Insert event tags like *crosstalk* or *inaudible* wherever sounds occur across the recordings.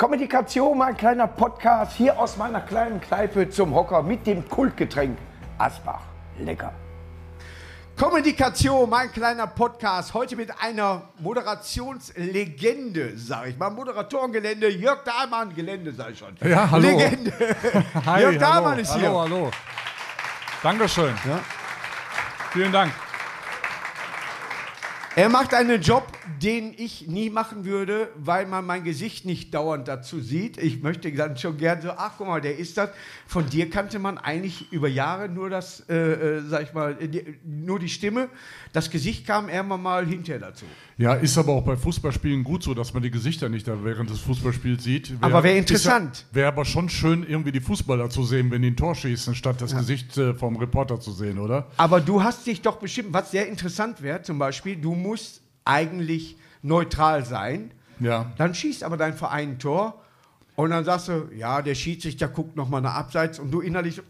Kommunikation, mein kleiner Podcast hier aus meiner kleinen Kneipe zum Hocker mit dem Kultgetränk Asbach. Lecker. Kommunikation, mein kleiner Podcast. Heute mit einer Moderationslegende, sage ich mal. Moderatorengelände, Jörg Dahlmann, Gelände, sage ich schon. Ja, hallo. Legende. *laughs* Hi, Jörg Dahlmann hallo, ist hier. Hallo, hallo. Dankeschön. Vielen Dank. Er macht einen Job, den ich nie machen würde, weil man mein Gesicht nicht dauernd dazu sieht. Ich möchte dann schon gern so, ach guck mal, der ist das. Von dir kannte man eigentlich über Jahre nur das, äh, äh, sag ich mal, die, nur die Stimme. Das Gesicht kam irgendwann mal hinterher dazu. Ja, ist aber auch bei Fußballspielen gut so, dass man die Gesichter nicht da während des Fußballspiels sieht. Aber wär ist interessant. Ja, Wäre aber schon schön, irgendwie die Fußballer zu sehen, wenn die ein Tor schießen, statt das Gesicht äh, vom Reporter zu sehen, oder? Aber du hast dich doch bestimmt, was sehr interessant wäre, zum Beispiel, du musst eigentlich neutral sein. Ja. Dann schießt aber dein Verein ein Tor und dann sagst du, ja, der Schiedsrichter guckt nochmal nach Abseits und du innerlich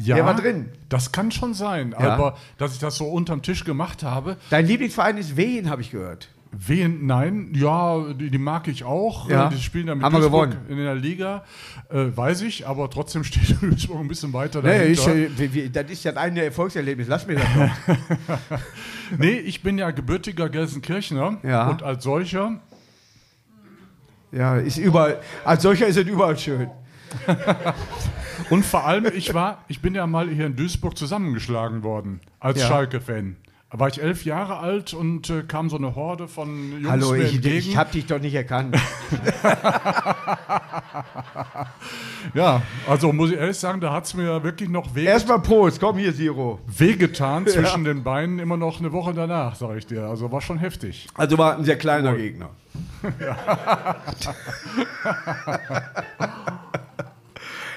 Ja, Der war drin. Das kann schon sein, Ja. aber dass ich das so unterm Tisch gemacht habe, dein Lieblingsverein ist Wehen, habe ich gehört. Wen? Nein, ja, die, die mag ich auch. Ja. Äh, Die spielen da mit Haben wir gewonnen. in der Liga, äh, weiß ich, aber trotzdem *laughs* steht Duisburg ein bisschen weiter Nee, dahinter. ich, äh, wie- das ist ja ein Erfolgserlebnis, lass mir das doch. *laughs* Nee, ich bin ja gebürtiger Gelsenkirchner Ja. und als solcher, ja, ist überall, als solcher ist es überall schön. *laughs* und vor allem, ich war, ich bin ja mal hier in Duisburg zusammengeschlagen worden, als Ja. Schalke-Fan. Da war ich elf Jahre alt und äh, kam so eine Horde von Jungs Hallo, mir ich, entgegen. ich habe dich doch nicht erkannt. *laughs* ja, also muss ich ehrlich sagen, da hat es mir wirklich noch weh, Erstmal Prost, komm hier, Siro. wehgetan zwischen den Beinen, immer noch eine Woche danach, sag ich dir. Also war schon heftig. Also war ein sehr kleiner Gegner. *laughs* *laughs*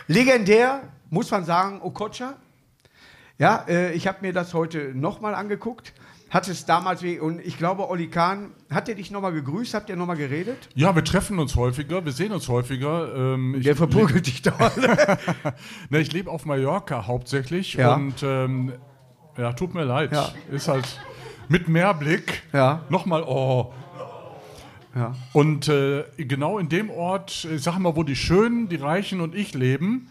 Legendär, muss man sagen, Okocha. Ja, äh, ich habe mir das heute nochmal angeguckt. Hat es damals, wie, und ich glaube, Olli Kahn, hat er dich nochmal gegrüßt? Habt ihr nochmal geredet? Ja, wir treffen uns häufiger, wir sehen uns häufiger. Ähm, Der verprügelt dich da. *laughs* Ne, ich lebe auf Mallorca hauptsächlich Ja. und ähm, ja, tut mir leid. Ja. Ist halt mit Mehrblick. Ja. Nochmal, oh. Ja. Und äh, genau in dem Ort, ich sag mal, wo die Schönen, die Reichen und ich leben.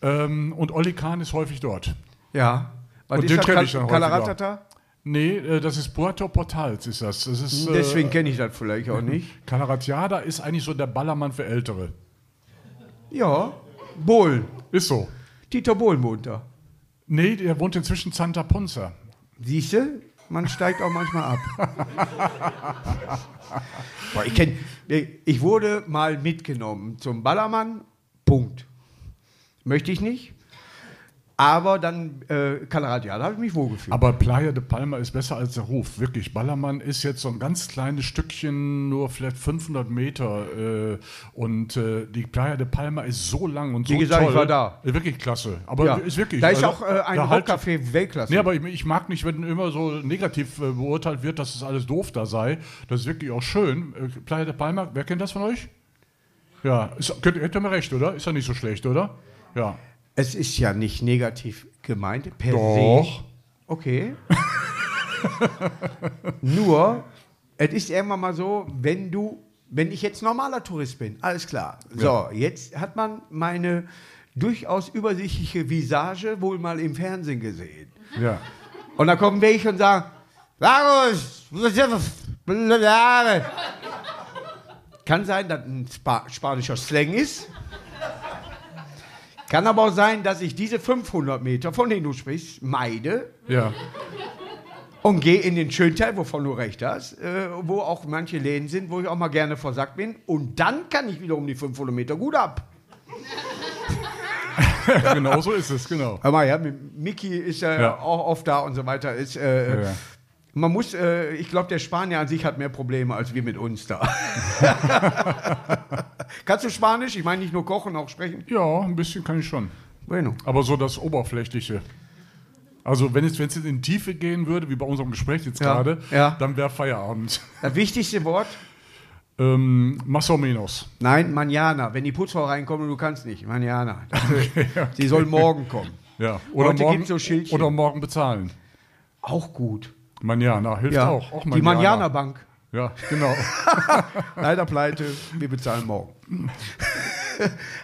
Ähm, und Olli Kahn ist häufig dort. Ja. Was Und den das? kenn Kal- ich dann. Kalaratata? Nee, äh, das ist Puerto Portals, ist das. das ist, Deswegen äh, kenne ich das vielleicht auch nicht. *laughs* Calaratiada ist eigentlich so der Ballermann für Ältere. Ja. Bohlen. Ist so. Dieter Bohlen wohnt da. Nee, der wohnt inzwischen Santa Ponza. Siehst du? Man steigt auch manchmal ab. *laughs* Boah, ich, kenn, ich wurde mal mitgenommen zum Ballermann. Punkt. Möchte ich nicht. Aber dann äh, Colorado, da habe ich mich wohlgefühlt. Aber Playa de Palma ist besser als der Ruf. Wirklich, Ballermann ist jetzt so ein ganz kleines Stückchen, nur vielleicht 500 Meter. Äh, und äh, die Playa de Palma ist so lang und so Wie gesagt, toll. ich war da. Äh, Wirklich klasse. Aber ja. ist wirklich. da ist also, auch äh, ein da halt- Weltklasse. Nee, aber ich, ich mag nicht, wenn immer so negativ äh, beurteilt wird, dass es alles doof da sei. Das ist wirklich auch schön. Äh, Playa de Palma, wer kennt das von euch? Ja, ist, könnt, hättet ihr mir recht, oder? Ist ja nicht so schlecht, oder? Ja. Es ist ja nicht negativ gemeint, per Doch. se. Okay. *laughs* Nur, es ist irgendwann mal so, wenn du, wenn ich jetzt normaler Tourist bin, alles klar. So, jetzt hat man meine durchaus übersichtliche Visage wohl mal im Fernsehen gesehen. Ja. Und dann kommen welche und sagen, Lagos, kann sein, dass ein Spa spanischer Slang ist. Kann aber auch sein, dass ich diese 500 Meter, von denen du sprichst, meide Ja. und gehe in den schönen Teil, wovon du recht hast, äh, wo auch manche Läden sind, wo ich auch mal gerne versackt bin. Und dann kann ich wiederum die 500 Meter gut ab. genau so ist es, genau. Hör mal, ja, Mickey ist ja, Ja. auch oft da und so weiter. Ist, äh, Ja, ja. Man muss, äh, ich glaube, der Spanier an sich hat mehr Probleme als wir mit uns da. *laughs* Kannst du Spanisch? Ich meine nicht nur kochen, auch sprechen. Ja, ein bisschen kann ich schon. Bueno. Aber so das Oberflächliche. Also wenn es, wenn es jetzt in die Tiefe gehen würde, wie bei unserem Gespräch jetzt Ja, gerade, ja. dann wäre Feierabend. Das wichtigste Wort? Ähm, más o menos. Nein, Manjana. Wenn die Putzfrau reinkommt und du kannst nicht. Manjana. *laughs* Das, Sie soll morgen kommen. Ja. Oder, Heute morgen, so Schildchen. oder morgen bezahlen. Auch gut. Manjana hilft Ja. auch. auch die Manjana Bank. Ja, genau. *laughs* Leider pleite, wir bezahlen morgen. *laughs*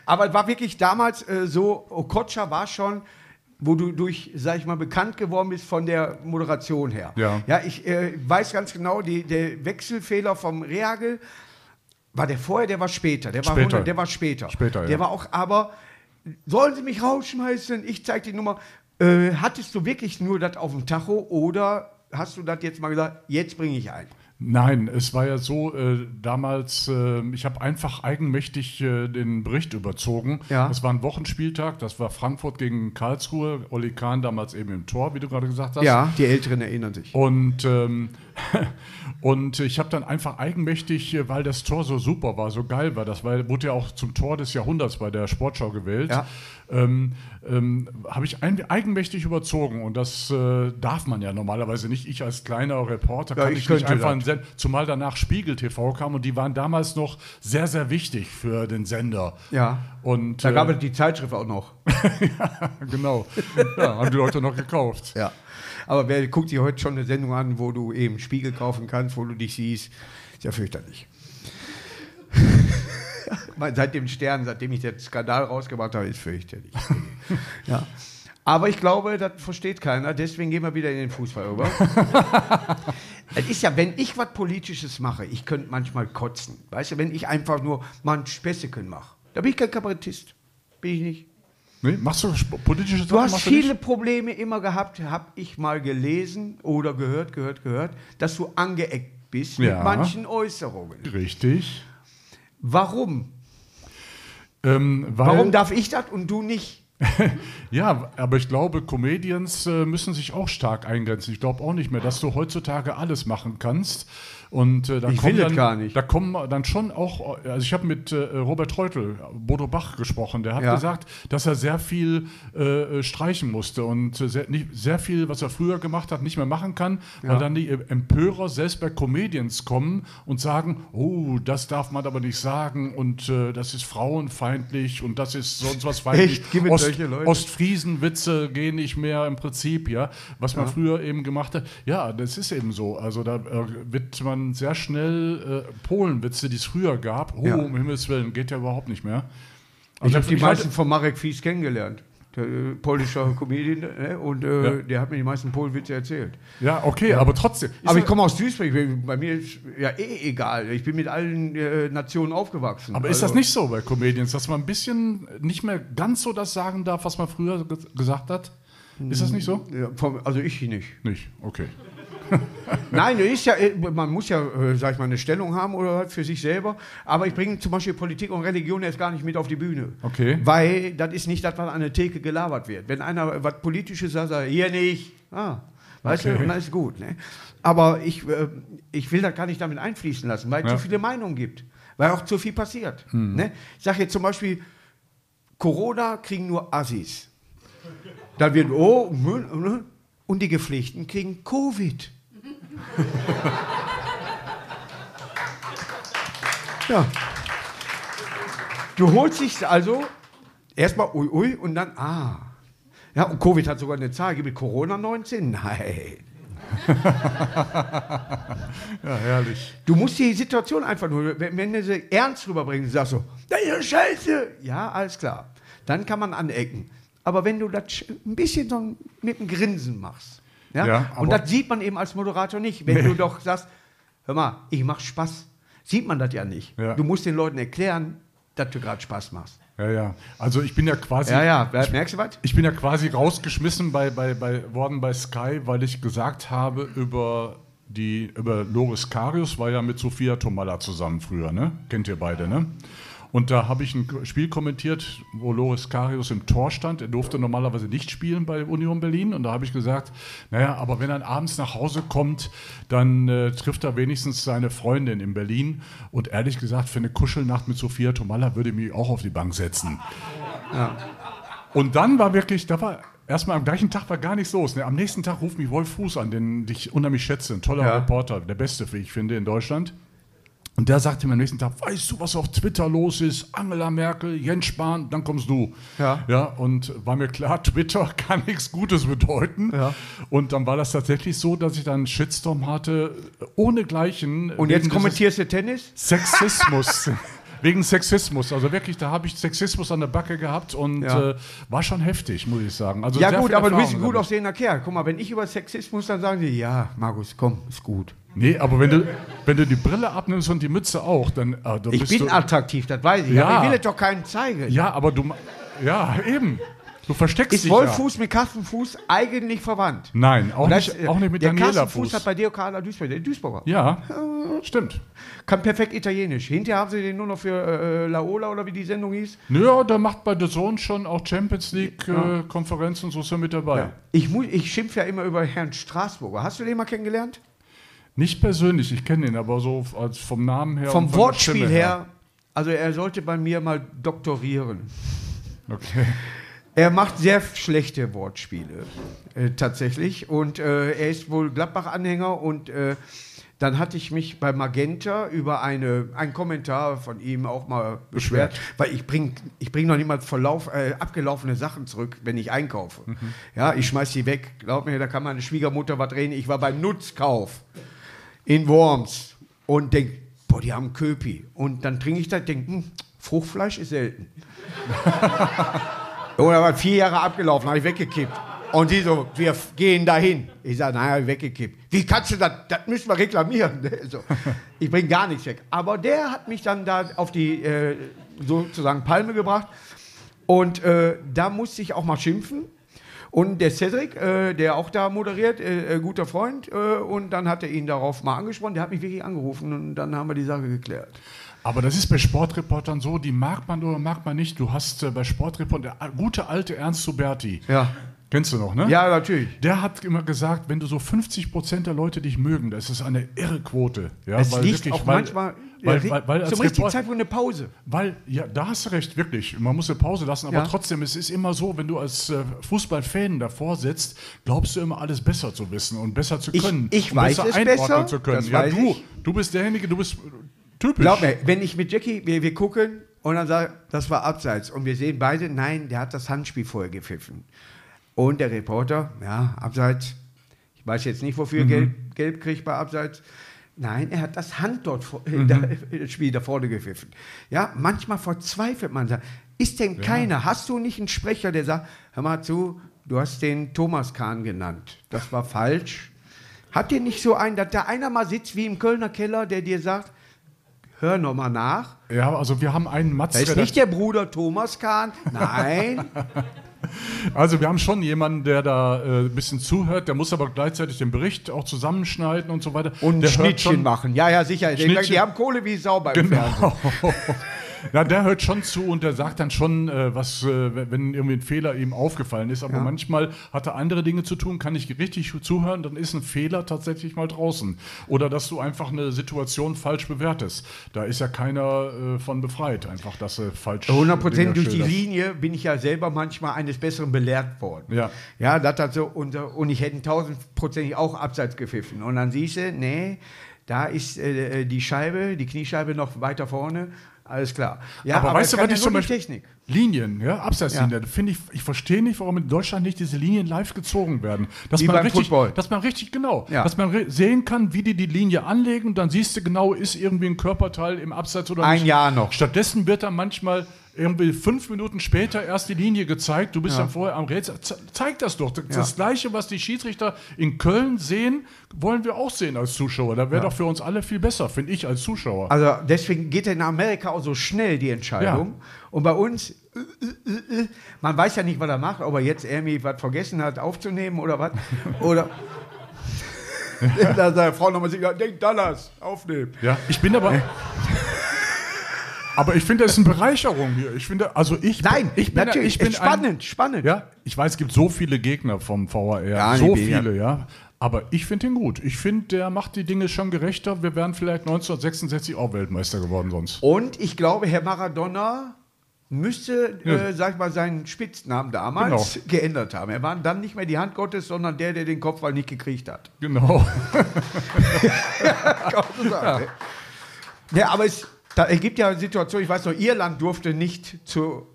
Aber es war wirklich damals äh, so, Okocha war schon, wo du durch, sag ich mal, bekannt geworden bist von der Moderation her. Ja. Ja, ich äh, weiß ganz genau, die, der Wechselfehler vom Reagel, war der vorher, der war später. Der war, Später. 100, der war später. Später, ja. Der war auch, aber sollen Sie mich rausschmeißen? Ich zeig die Nummer. Äh, hattest du wirklich nur das auf dem Tacho oder hast du das jetzt mal gesagt, jetzt bringe ich ein? Nein, es war ja so, äh, damals, äh, ich habe einfach eigenmächtig äh, den Bericht überzogen. Ja. Das war ein Wochenspieltag, das war Frankfurt gegen Karlsruhe, Olli Kahn damals eben im Tor, wie du gerade gesagt hast. Ja, die Älteren erinnern sich. Und, ähm, *laughs* und ich habe dann einfach eigenmächtig, äh, weil das Tor so super war, so geil war, das war, wurde ja auch zum Tor des Jahrhunderts bei der Sportschau gewählt, Ja. Ähm, ähm, habe ich ein, eigenmächtig überzogen. Und das äh, darf man ja normalerweise nicht. Ich als kleiner Reporter Ja, kann ich ich, nicht einfach das. zumal danach Spiegel TV kam und die waren damals noch sehr, sehr wichtig für den Sender. Ja. Und Da gab äh, es die Zeitschrift auch noch. *laughs* genau, ja, haben die Leute noch gekauft. Ja. Aber wer guckt sich heute schon eine Sendung an, wo du eben Spiegel kaufen kannst, wo du dich siehst, ist ja fürchterlich. *laughs* Seit dem Stern, seitdem ich den Skandal rausgebracht habe, ist fürchterlich. *laughs* ja. Aber ich glaube, das versteht keiner, deswegen gehen wir wieder in den Fußball über. *laughs* Es ist ja, wenn ich was Politisches mache, ich könnte manchmal kotzen. Weißt du, wenn ich einfach nur mal ein Späßchen mache. Da bin ich kein Kabarettist. Bin ich nicht. Nee, machst du politische Du Sachen? hast machst viele nicht? Probleme immer gehabt, habe ich mal gelesen oder gehört, gehört, gehört, dass du angeeckt bist Ja. mit manchen Äußerungen. Richtig. Warum? Ähm, Warum darf ich das und du nicht? *laughs* Ja, aber ich glaube, Comedians äh, müssen sich auch stark eingrenzen. Ich glaube auch nicht mehr, dass du heutzutage alles machen kannst. Und äh, da Ich kommen will dann, gar nicht. Da kommen dann schon auch, also ich habe mit äh, Robert Reutel, Bodo Bach gesprochen, der hat Ja. gesagt, dass er sehr viel äh, streichen musste und äh, sehr, nicht, sehr viel, was er früher gemacht hat, nicht mehr machen kann, weil dann die Empörer selbst bei Comedians kommen und sagen, oh, das darf man aber nicht sagen und äh, das ist frauenfeindlich und das ist sonst was *laughs* feindlich. Echt? Ost? Ostfriesenwitze gehen nicht mehr im Prinzip, ja. Was man früher eben gemacht hat. Ja, das ist eben so. Also da äh, wird man sehr schnell äh, Polenwitze, die es früher gab. Oh, Ja. um Himmels Willen, geht ja überhaupt nicht mehr. Ich habe die meisten von Marek Fies kennengelernt. Der äh, polnischer *laughs* Comedian äh, und äh, Ja. der hat mir die meisten Polenwitze erzählt. Ja, okay, aber trotzdem. Aber ich ja- komme aus Duisburg, bei mir ist ja eh egal. Ich bin mit allen äh, Nationen aufgewachsen. aber ist das Also- nicht so bei Comedians, dass man ein bisschen nicht mehr ganz so das sagen darf, was man früher ge gesagt hat? Ist das nicht so? Ja, also ich nicht. Nicht, okay. *laughs* Nein, ist ja, äh, man muss ja, äh, sag ich mal, eine Stellung haben oder für sich selber. Aber ich bringe zum Beispiel Politik und Religion jetzt gar nicht mit auf die Bühne. Okay. Weil das ist nicht das, was an der Theke gelabert wird. Wenn einer was Politisches sagt, sagt er, hier nicht. Ah, weißt Okay. du, dann ist gut. Ne? Aber ich, äh, ich will das gar nicht damit einfließen lassen, weil es Ja. zu viele Meinungen gibt. Weil auch zu viel passiert. Ne? Ich sage jetzt zum Beispiel, Corona kriegen nur Assis. Dann wird, oh, hm, und die Gepflegten kriegen Covid. ja. Du holst dich also erstmal ui ui und dann ah. Ja, und Covid hat sogar eine Zahl. Gibt es Corona 19? Nein. *laughs* Ja, herrlich. Du musst die Situation einfach nur, wenn, wenn du sie ernst rüberbringst, sagst du, das ist scheiße. Ja, alles klar. Dann kann man anecken. Aber wenn du das ein bisschen so mit einem Grinsen machst, ja, Ja, und das sieht man eben als Moderator nicht, wenn du doch sagst, hör mal, ich mach Spaß, sieht man das ja nicht. Ja. Du musst den Leuten erklären, dass du gerade Spaß machst. Ja, ja. Also ich bin ja quasi. Ja, ja, merkst du was? Ich bin ja quasi rausgeschmissen bei, bei, bei, worden bei Sky, weil ich gesagt habe über die über Loris Karius war ja mit Sophia Tomalla zusammen früher, ne? Kennt ihr beide, ne? Und da habe ich ein Spiel kommentiert, wo Loris Karius im Tor stand. Er durfte normalerweise nicht spielen bei Union Berlin. Und da habe ich gesagt, naja, aber wenn er abends nach Hause kommt, dann äh, trifft er wenigstens seine Freundin in Berlin. Und ehrlich gesagt, für eine Kuschelnacht mit Sophia Tomalla würde ich mich auch auf die Bank setzen. Und dann war wirklich, da war erstmal am gleichen Tag war gar nichts los. Ne? Am nächsten Tag ruft mich Wolf Fuß an, den ich unheimlich schätze. Ein toller Ja. Reporter, der beste, wie ich finde, in Deutschland. Und der sagte mir am nächsten Tag, weißt du, was auf Twitter los ist? Angela Merkel, Jens Spahn, dann kommst du. Ja. ja und war mir klar, *laughs* Twitter kann nichts Gutes bedeuten. Ja. Und dann war das tatsächlich so, dass ich dann einen Shitstorm hatte, ohne Gleichen. Und jetzt kommentierst du Tennis? Sexismus. *laughs* Wegen Sexismus. Also wirklich, da habe ich Sexismus an der Backe gehabt und Ja. äh, war schon heftig, muss ich sagen. Also Ja sehr gut, aber du bist ein gut aussehender Kerl. Guck mal, wenn ich über Sexismus, dann sagen die, ja, Markus, komm, ist gut. Nee, aber wenn du, wenn du die Brille abnimmst und die Mütze auch, dann, äh, Ich bist bin attraktiv, das weiß ich. Ja. Aber ich will es doch keinen zeigen. Ja, aber du. Ja, eben. Du versteckst Ist dich. Wolfuß mit Carsten Fuß eigentlich verwandt? Ja. Nein, auch das- nicht, auch nicht mit der Daniela Carsten Fuß hat bei dir Karla Duisburg, der Duisburger. Ja, stimmt. Kann perfekt Italienisch. Hinterher haben sie den nur noch für äh, Laola oder wie die Sendung hieß. Naja, da macht bei The Zone schon auch Champions League-Konferenzen und so ist er mit dabei. Ich, mu- ich schimpfe ja immer über Herrn Straßburger. Hast du den mal kennengelernt? Nicht persönlich, ich kenne ihn, aber so als vom Namen her. Vom Wortspiel Stimme her, also er sollte bei mir mal doktorieren. Okay. Er macht sehr schlechte Wortspiele, äh, tatsächlich. Und äh, er ist wohl Gladbach-Anhänger. Und äh, dann hatte ich mich bei Magenta über eine, einen Kommentar von ihm auch mal beschwert. Beschwert. Weil ich bringe ich bring noch niemals verlauf, äh, abgelaufene Sachen zurück, wenn ich einkaufe. Mhm. Ja, ich schmeiß die weg. Glaub mir, da kann meine Schwiegermutter was reden. Ich war beim Nutzkauf in Worms und denk, boah, die haben Köpi. Und dann trinke ich das, denk, hm, Fruchtfleisch ist selten. *laughs* Oder war vier Jahre abgelaufen, habe ich weggekippt. Und die so, wir gehen dahin. Ich sage, naja, ich weggekippt. Wie kannst du das? Das müssen wir reklamieren. So, ich bringe gar nichts weg. Aber der hat mich dann da auf die äh, sozusagen Palme gebracht. Und äh, da musste ich auch mal schimpfen. Und der Cedric, äh, der auch da moderiert, äh, äh, guter Freund, äh, und dann hat er ihn darauf mal angesprochen. Der hat mich wirklich angerufen und dann haben wir die Sache geklärt. Aber das ist bei Sportreportern so, die mag man oder mag man nicht. Du hast äh, bei Sportreportern, der gute alte Ernst Suberti, Ja. kennst du noch, ne? Ja, natürlich. Der hat immer gesagt, wenn du so 50 Prozent der Leute dich mögen, das ist eine irre Quote. Ja, Es weil liegt wirklich- auch weil, manchmal weil, weil, weil als zum richtigen Zeitpunkt eine Pause. Weil, ja, da hast du recht, wirklich. Man muss eine Pause lassen, aber Ja. trotzdem, es ist immer so, wenn du als äh, Fußballfan davor sitzt, glaubst du immer alles besser zu wissen und besser zu Ich- können. ich und weiß besser es einordnen besser, zu können. das ja, weiß du, ich. du bist derjenige, du bist typisch. Glaub mir, wenn ich mit Jackie, wir, wir gucken und dann sagt, das war abseits und wir sehen beide, nein, der hat das Handspiel vorher gepfiffen. Und der Reporter, ja, abseits, ich weiß jetzt nicht, wofür er gelb, gelb kriegt bei abseits. Nein, er hat das Hand dort vor, äh, da, das Spiel da vorne gepfiffen. Ja, manchmal verzweifelt man. Sagt, Ist denn keiner? Hast du nicht einen Sprecher, der sagt, hör mal zu, du hast den Thomas Kahn genannt. Das war falsch. Habt ihr nicht so einen, dass da einer mal sitzt wie im Kölner Keller, der dir sagt, hör noch mal nach. Ja, also wir haben einen Mats Da ist nicht der Bruder Thomas Kahn. Nein. *laughs* Also wir haben schon jemanden, der da äh, ein bisschen zuhört, der muss aber gleichzeitig den Bericht auch zusammenschneiden und so weiter. Und der Schnittchen machen. Ja, ja, sicher. Die, haben Kohle wie Sau beim Fernsehen. *laughs* Ja, der hört schon zu und der sagt dann schon, äh, was, äh, wenn irgendwie ein Fehler ihm aufgefallen ist. Aber Ja. manchmal hat er andere Dinge zu tun, kann ich richtig zuhören, dann ist ein Fehler tatsächlich mal draußen. Oder dass du einfach eine Situation falsch bewertest. Da ist ja keiner äh, von befreit, einfach, dass er falsch. 100 Prozent Dinge durch die. Linie bin ich ja selber manchmal eines Besseren belehrt worden. Ja. Ja, das hat so, und, und ich hätte tausendprozentig auch abseits gepfiffen. Und dann siehst du, nee, da ist äh, die Scheibe, die Kniescheibe noch weiter vorne. Alles klar. Ja, aber, weißt es du, was ja ich zum die Beispiel. Technik. Linien, ja, Abseitslinien. da Finde ich, ich verstehe nicht, warum in Deutschland nicht diese Linien live gezogen werden. Dass Wie man beim richtig, Football. dass man richtig genau, Ja. dass man sehen kann, wie die die Linie anlegen und dann siehst du genau, ist irgendwie ein Körperteil im Abseits oder Ein nicht. Jahr noch. Stattdessen wird dann manchmal irgendwie fünf Minuten später erst die Linie gezeigt. Du bist dann vorher am Rätsel. Ze zeig das doch. Das, das Gleiche, was die Schiedsrichter in Köln sehen, wollen wir auch sehen als Zuschauer. Da wäre doch für uns alle viel besser, finde ich als Zuschauer. Also deswegen geht in Amerika auch so schnell die Entscheidung. Und bei uns, äh, äh, äh, man weiß ja nicht, was er macht, ob er jetzt irgendwie was vergessen hat aufzunehmen oder was. *laughs* Oder *laughs* *laughs* da seine Frau nochmal sagt, ja, denk Dallas, aufnehmen. Ja, ich bin aber. Aber ich finde, das ist eine Bereicherung hier. Ich finde, also ich. Nein, ich bin, natürlich, ich bin spannend, spannend. Ein, ja, ich weiß, es gibt so viele Gegner vom VAR. Ja, so ja. viele, ja. Aber ich finde ihn gut. Ich finde, der macht die Dinge schon gerechter. Wir wären vielleicht 1966 auch Weltmeister geworden sonst. Und ich glaube, Herr Maradona müsste, äh, sag ich mal, seinen Spitznamen damals Genau. geändert haben. Er war dann nicht mehr die Hand Gottes, sondern der, der den Kopfball nicht gekriegt hat. Genau. *laughs* So sagen, ne? Ja, aber es da ergibt ja Situationen, ich weiß noch, Irland durfte nicht zur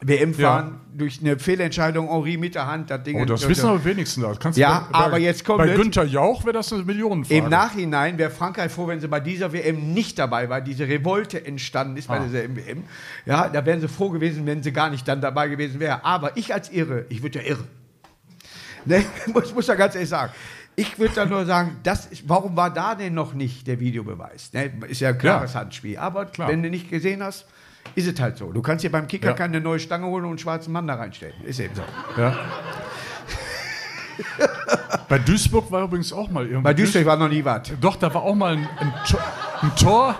WM fahren durch eine Fehlentscheidung, Henri mit der Hand. Das Ding Oh, das wissen aber wenigstens. Das kannst Ja, du, aber jetzt kommt Bei Günther Jauch wäre das eine Millionenfrage. Im Nachhinein wäre Frankreich froh, wenn sie bei dieser WM nicht dabei war, diese Revolte entstanden ist bei Ah. dieser WM. Ja, da wären sie froh gewesen, wenn sie gar nicht dann dabei gewesen wäre. Aber ich als Irre, ich würde ja irre. *laughs* Ne? Muss, muss ja ganz ehrlich sagen. Ich würde dann nur sagen, das ist, warum war da denn noch nicht der Videobeweis? Ne? Ist ja ein klares Ja. Handspiel. Aber Klar. wenn du nicht gesehen hast, ist es halt so. Du kannst dir beim Kicker Ja. keine neue Stange holen und einen schwarzen Mann da reinstellen. Ist eben so. Ja. *laughs* Bei Duisburg war übrigens auch mal irgendwas. Bei Duisburg war noch nie was. Doch, da war auch mal ein, ein, Tor, ein Tor.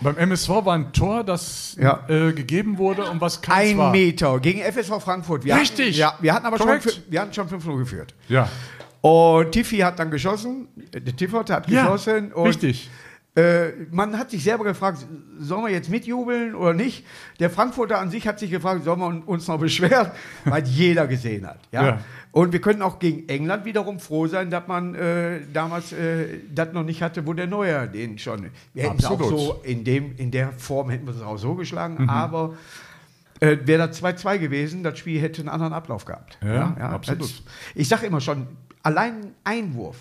Beim MSV war ein Tor, das Ja. äh, gegeben wurde und was keins Ein war. Meter gegen FSV Frankfurt. Wir Richtig. Hatten, ja, wir hatten aber schon, Korrekt. fü- wir hatten schon 5-0 geführt. Ja, Und Tiffy hat dann geschossen. Der Tiffert hat ja geschossen. Und richtig. Äh, man hat sich selber gefragt, sollen wir jetzt mitjubeln oder nicht? Der Frankfurter an sich hat sich gefragt, sollen wir uns noch beschweren, *laughs* weil jeder gesehen hat. Ja? Ja. Und wir können auch gegen England wiederum froh sein, dass man äh, damals äh, das noch nicht hatte, wo der Neuer den schon. Wir hätten es auch Absolut. so in, dem, in der Form hätten wir es auch so geschlagen, aber äh, wäre das 2-2 gewesen, das Spiel hätte einen anderen Ablauf gehabt. Ja, absolut. das- ich sage immer schon, allein ein Einwurf,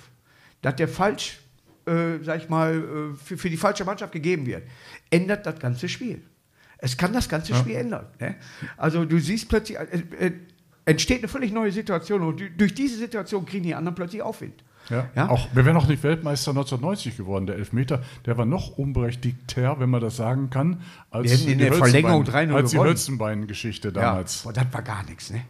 dass der falsch, äh, sag ich mal, äh, für, für die falsche Mannschaft gegeben wird, ändert das ganze Spiel. Es kann das ganze Spiel ändern. Ne? Also du siehst plötzlich, äh, äh, entsteht eine völlig neue Situation und du- durch diese Situation kriegen die anderen plötzlich Aufwind. Ja. Ja? Auch, wir wären auch nicht Weltmeister 1990 geworden. Der Elfmeter, der war noch unberechtigter, wenn man das sagen kann, als in die der Verlängerung Hölzenbein- 3-0 als die. Hölzenbein-Geschichte damals. Ja, boah, das war gar nichts. Ne?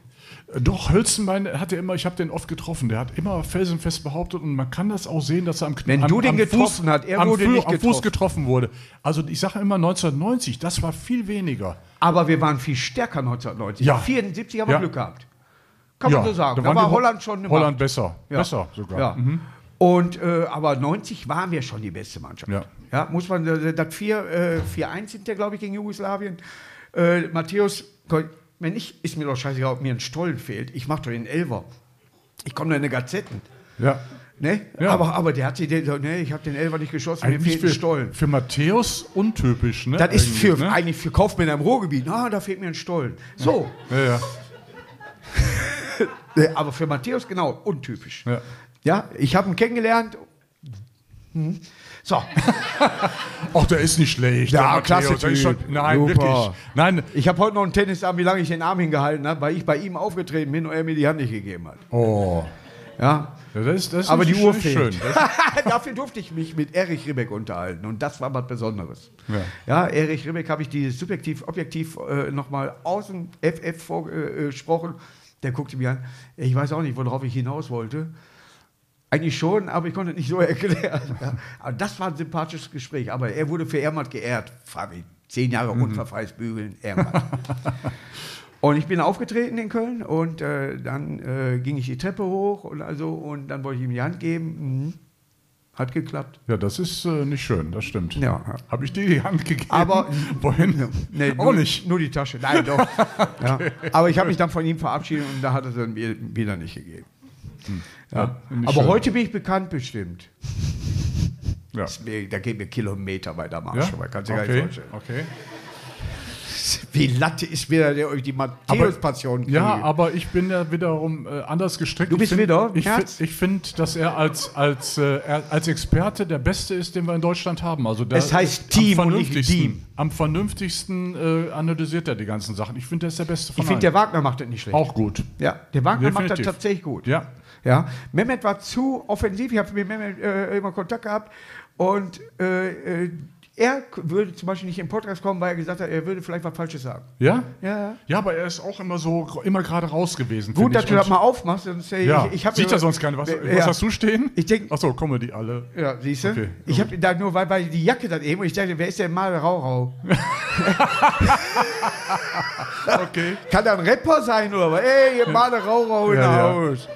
Doch, Hölzenbein hat er immer, ich habe den oft getroffen, der hat immer felsenfest behauptet und man kann das auch sehen, dass er am Wenn am, du den getroffen Fuß, hat, er am, wurde Fu- nicht am Fuß getroffen. getroffen wurde. Also ich sage immer 1990, das war viel weniger. Aber wir waren viel stärker 1990. Ja. 74 haben wir Ja. Glück gehabt. Kann man so sagen. Da, waren war Holland schon eine Holland Macht. besser, Ja. besser sogar. Ja. Mhm. Und, äh, aber 90 waren wir schon die beste Mannschaft. Ja. Ja, muss man, äh, das 4, äh, 4-1 sind der, glaube ich, gegen Jugoslawien. Äh, Matthäus, wenn ich, ist mir doch scheißegal, ob mir ein Stollen fehlt. Ich mache doch den Elver. Ich komme da in eine Gazetten. Ja. Ne? Ja. Aber, aber der hat sich, den, so, ne, ich habe den Elver nicht geschossen, mir Eigentlich fehlt ein für, Stollen. für Matthäus untypisch, ne? Das ist für, Eigentlich, ne? eigentlich für Kaufmänner im Ruhrgebiet. Ah, da fehlt mir ein Stollen. So, Ja, ja. äh, *laughs* aber für Matthäus genau, untypisch. Ja. Ja, ich habe ihn kennengelernt. Hm. So, *laughs* Ach, der ist nicht schlecht. Ja, der klasse ist schon. Nein, Super. wirklich. Nein. ich habe heute noch einen Tennisarm, wie lange ich den Arm hingehalten habe, weil ich bei ihm aufgetreten bin und er mir die Hand nicht gegeben hat. Oh. Ja, Ja, das ist, das aber die Uhr schön. fehlt. *laughs* Dafür durfte ich mich mit Erich Ribbeck unterhalten und das war was Besonderes. Ja. Ja, Erich Ribbeck habe ich dieses subjektiv, objektiv äh, nochmal aus dem FF vorgesprochen. Der guckte mir an. Ich weiß auch nicht, worauf ich hinaus wollte. Eigentlich schon, aber ich konnte es nicht so *laughs* erklären. Ja. Aber das war ein sympathisches Gespräch. Aber er wurde für Ermat geehrt. Fabi, zehn Jahre Mhm. unverfreies Bügeln, Ermat. *laughs* Und ich bin aufgetreten in Köln und äh, dann äh, ging ich die Treppe hoch und also und dann wollte ich ihm die Hand geben. Mhm. Hat geklappt. ja, das ist äh, nicht schön, das stimmt. Ja. Habe ich dir die Hand gegeben? Aber- *laughs* Wohin? Nee, auch nur, nicht. Nur die Tasche. Nein, doch. ja. Aber ich habe mich dann von ihm verabschiedet und da hat er es dann mir wieder nicht gegeben. Ja. Ja, Aber schön. heute bin ich bekannt bestimmt. Ja. Mir- Da geht mir Kilometer bei der Marsch. Ja? Kannst du dir gar okay. nicht vorstellen. okay. Wie Latte ist mir der die Matthäus-Passion. Ja, aber ich bin ja wiederum äh, anders gestrickt. Du bist ich find, wieder? Ich, fi- ich finde, dass er als, als, äh, er als Experte der Beste ist, den wir in Deutschland haben. Also der Es heißt Team am und nicht Team. am vernünftigsten äh, analysiert er die ganzen Sachen. Ich finde, der ist der Beste von ich finde, der. Wagner macht das nicht schlecht. Auch gut. Ja, der Wagner macht das Definitiv. tatsächlich gut. Ja. Ja, Mehmet war zu offensiv. Ich habe mit Mehmet äh, immer Kontakt gehabt und äh, äh, er würde zum Beispiel nicht im Podcast kommen, weil er gesagt hat, er würde vielleicht was Falsches sagen. Ja? Ja. Ja, aber er ist auch immer so, immer gerade raus gewesen. Gut, dass ich. du das mal aufmachst. Sonst, äh, Ja, ich, ich hab sieht er sonst keine. Was, Ja. was hast du stehen? Ich denk- Achso, Comedy alle. Ja, siehst du? Okay. Ich habe da nur, weil, weil die Jacke dann eben, und ich dachte, wer ist der Mal Raurau? *laughs* Okay. Kann da ein Rapper sein oder was? Ey, ihr Male Raurau in Ja, der. Haus.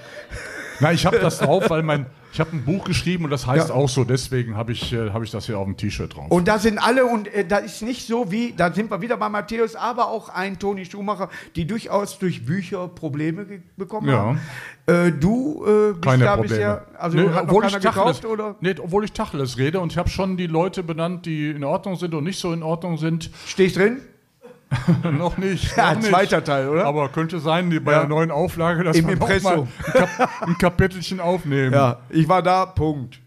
Na, ich habe das drauf, weil mein, ich habe ein Buch geschrieben und das heißt Ja. auch so. Deswegen habe ich, äh, hab ich das hier auf dem T-Shirt drauf. Und da sind alle, und äh, da ist nicht so wie, da sind wir wieder bei Matthäus, aber auch ein Toni Schumacher, die durchaus durch Bücher Probleme bekommen Ja. haben. Äh, du äh, bist keine da Probleme. bisher, also Nee, hat obwohl, ich Tacheles, gekauft, oder? nee, obwohl ich Tacheles rede und ich habe schon die Leute benannt, die in Ordnung sind und nicht so in Ordnung sind. Stehe ich drin? *laughs* noch nicht. Ja, noch nicht. zweiter Teil, oder? Aber könnte sein, die, bei Ja. der neuen Auflage, dass Im wir noch mal Impressum. ein, Kap ein Kapitelchen aufnehmen. Ja, ich war da, Punkt.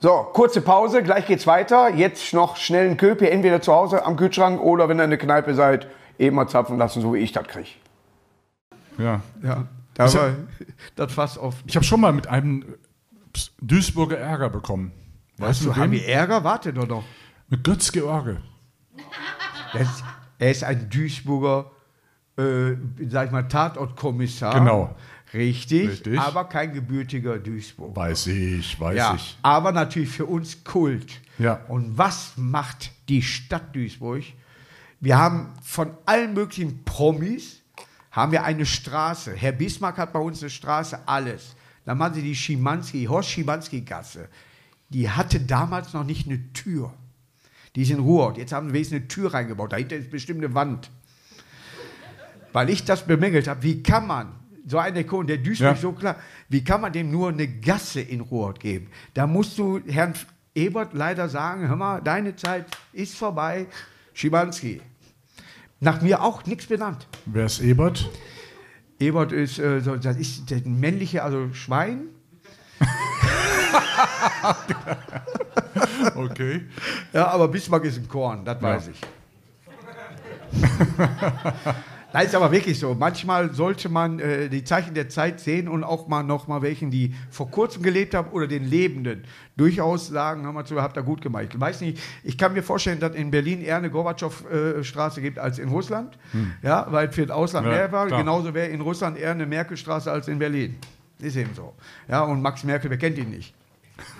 So, kurze Pause, gleich geht's weiter. Jetzt noch schnell einen Köpi, entweder zu Hause am Kühlschrank oder wenn ihr in der Kneipe seid, eben mal zapfen lassen, so wie ich das kriege. Ja. Ja, da war das fast oft. Ich habe schon mal mit einem Duisburger Ärger bekommen. Weißt So, du, haben wir Ärger? Warte doch noch. Mit Götz George. Ist, er ist ein Duisburger, äh, sag ich mal, Tatortkommissar. Genau. Richtig, Richtig. aber kein gebürtiger Duisburger. Weiß ich, weiß Ja, ich. aber natürlich für uns Kult. Ja. Und was macht die Stadt Duisburg? Wir haben von allen möglichen Promis haben wir eine Straße. Herr Bismarck hat bei uns eine Straße, alles. Dann machen sie die Schimanski, Horst Schimanski-Gasse. Die hatte damals noch nicht eine Tür. Die ist in Ruhrort. Jetzt haben wir wenigstens eine Tür reingebaut. Dahinter ist bestimmt eine Wand. Weil ich das bemängelt habe, wie kann man so ein Ikon, der Duisburg Ja. so klar, wie kann man dem nur eine Gasse in Ruhrort geben? Da musst du Herrn Ebert leider sagen, hör mal, deine Zeit ist vorbei, Schimanski. Nach mir auch nichts benannt. Wer ist Ebert? Ebert ist, äh, so, das ist der männliche, also Schwein. *laughs* *laughs* Okay. Ja, aber Bismarck ist ein Korn, das weiß ich. *laughs* Nein, ist aber wirklich so. Manchmal sollte man äh, die Zeichen der Zeit sehen und auch mal noch mal welchen, die vor kurzem gelebt haben oder den Lebenden, durchaus sagen, hör mal zu, habt ihr gut gemacht. Ich weiß nicht, ich kann mir vorstellen, dass in Berlin eher eine Gorbatschow-Straße gibt als in Russland, ja, weil für das Ausland Hm. Ja, mehr war. klar. Genauso wäre in Russland eher eine Merkelstraße als in Berlin. Ist eben so. Ja, und Max Merkel, wer kennt ihn nicht?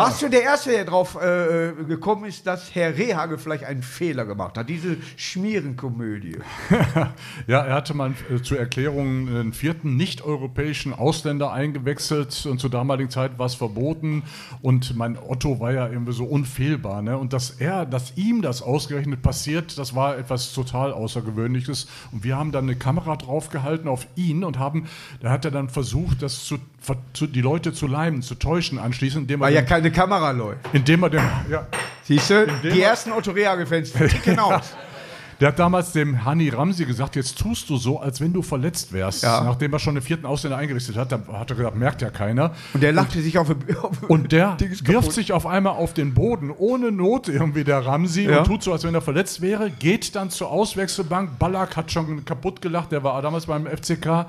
Warst du der Erste, der drauf äh, gekommen ist, dass Herr Rehage vielleicht einen Fehler gemacht hat? Diese Schmierenkomödie. *laughs* Ja, er hatte mal äh, zur Erklärung einen vierten nicht-europäischen Ausländer eingewechselt und zur damaligen Zeit war es verboten und mein Otto war ja irgendwie so unfehlbar. Ne? Und dass er, dass ihm das ausgerechnet passiert, das war etwas total Außergewöhnliches. Und wir haben dann eine Kamera draufgehalten auf ihn und haben, da hat er dann versucht, das zu, die Leute zu leimen, zu täuschen anschließend, indem er, Weil ja den, Kamera läuft. indem er den, ja, Siehst du? Die ersten Otto Rehage-Fans ticken *laughs* aus. Der hat damals dem Hani Ramsi gesagt, jetzt tust du so, als wenn du verletzt wärst. Ja. Nachdem er schon den vierten Ausländer eingerichtet hat, da hat er gesagt, merkt ja keiner. Und der lachte sich auf, *laughs* auf Und der wirft sich auf einmal auf den Boden, ohne Not irgendwie der Ramsi Ja. und tut so, als wenn er verletzt wäre, geht dann zur Auswechselbank. Ballack hat schon kaputt gelacht, der war damals beim FCK.